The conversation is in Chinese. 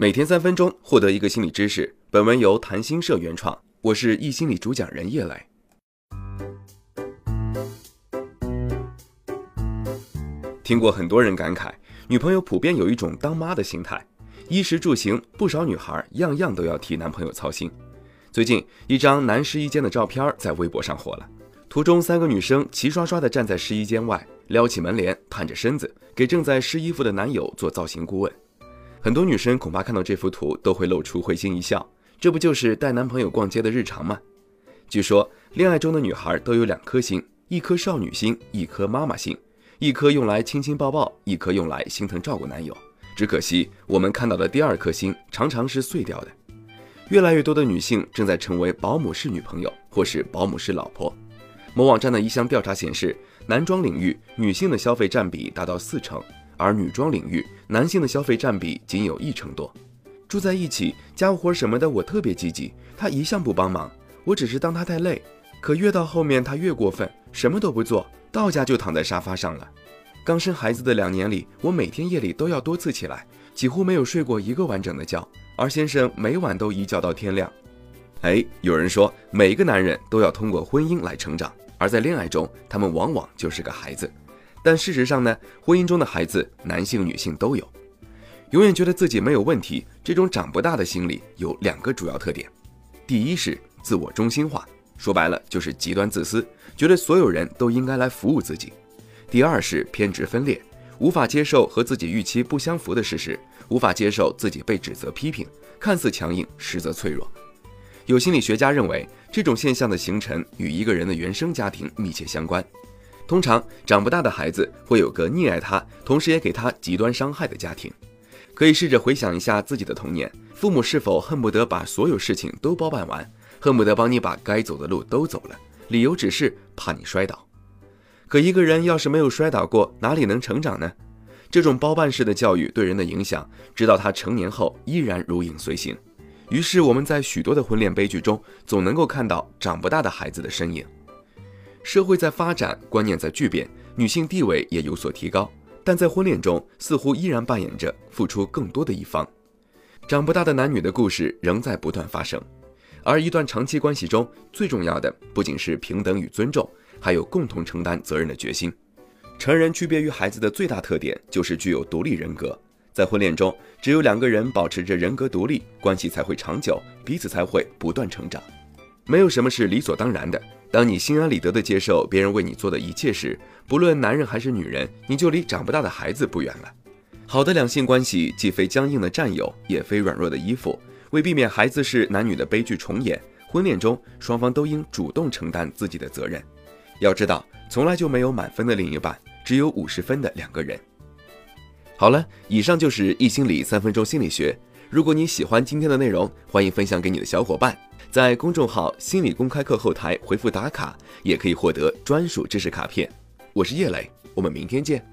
每天三分钟，获得一个心理知识。本文由谈心社原创，我是易心理主讲人叶磊。听过很多人感慨，女朋友普遍有一种当妈的心态，衣食住行，不少女孩样样都要替男朋友操心。最近，一张男试衣间的照片在微博上火了，图中三个女生齐刷刷地站在试衣间外，撩起门帘，探着身子，给正在试衣服的男友做造型顾问。很多女生恐怕看到这幅图都会露出会心一笑，这不就是带男朋友逛街的日常吗？据说恋爱中的女孩都有两颗心，一颗少女心，一颗妈妈心，一颗用来亲亲抱抱，一颗用来心疼照顾男友。只可惜我们看到的第二颗心常常是碎掉的。越来越多的女性正在成为保姆式女朋友或是保姆式老婆。某网站的一项调查显示，男装领域女性的消费占比达到四成。而女装领域，男性的消费占比仅有一成多。住在一起，家务活什么的我特别积极，他一向不帮忙，我只是当他太累。可越到后面他越过分，什么都不做，到家就躺在沙发上了。刚生孩子的两年里，我每天夜里都要多次起来，几乎没有睡过一个完整的觉，而先生每晚都一觉到天亮。哎，有人说每个男人都要通过婚姻来成长，而在恋爱中，他们往往就是个孩子。但事实上呢，婚姻中的孩子，男性、女性都有。永远觉得自己没有问题，这种长不大的心理有两个主要特点：第一是自我中心化，说白了就是极端自私，觉得所有人都应该来服务自己；第二是偏执分裂，无法接受和自己预期不相符的事实，无法接受自己被指责批评，看似强硬，实则脆弱。有心理学家认为，这种现象的形成与一个人的原生家庭密切相关。通常长不大的孩子会有个溺爱他，同时也给他极端伤害的家庭。可以试着回想一下自己的童年，父母是否恨不得把所有事情都包办完，恨不得帮你把该走的路都走了，理由只是怕你摔倒。可一个人要是没有摔倒过，哪里能成长呢？这种包办式的教育对人的影响，直到他成年后依然如影随形。于是我们在许多的婚恋悲剧中，总能够看到长不大的孩子的身影。社会在发展，观念在巨变，女性地位也有所提高，但在婚恋中似乎依然扮演着付出更多的一方。长不大的男女的故事仍在不断发生，而一段长期关系中最重要的不仅是平等与尊重，还有共同承担责任的决心。成人区别于孩子的最大特点就是具有独立人格，在婚恋中，只有两个人保持着人格独立，关系才会长久，彼此才会不断成长。没有什么是理所当然的。当你心安理得地接受别人为你做的一切时，不论男人还是女人，你就离长不大的孩子不远了。好的两性关系既非僵硬的占有，也非软弱的依附。为避免孩子是男女的悲剧重演，婚恋中双方都应主动承担自己的责任。要知道，从来就没有满分的另一半，只有五十分的两个人。好了，以上就是易心理三分钟心理学。如果你喜欢今天的内容，欢迎分享给你的小伙伴。在公众号“心理公开课”后台回复“打卡”，也可以获得专属知识卡片。我是叶磊，我们明天见。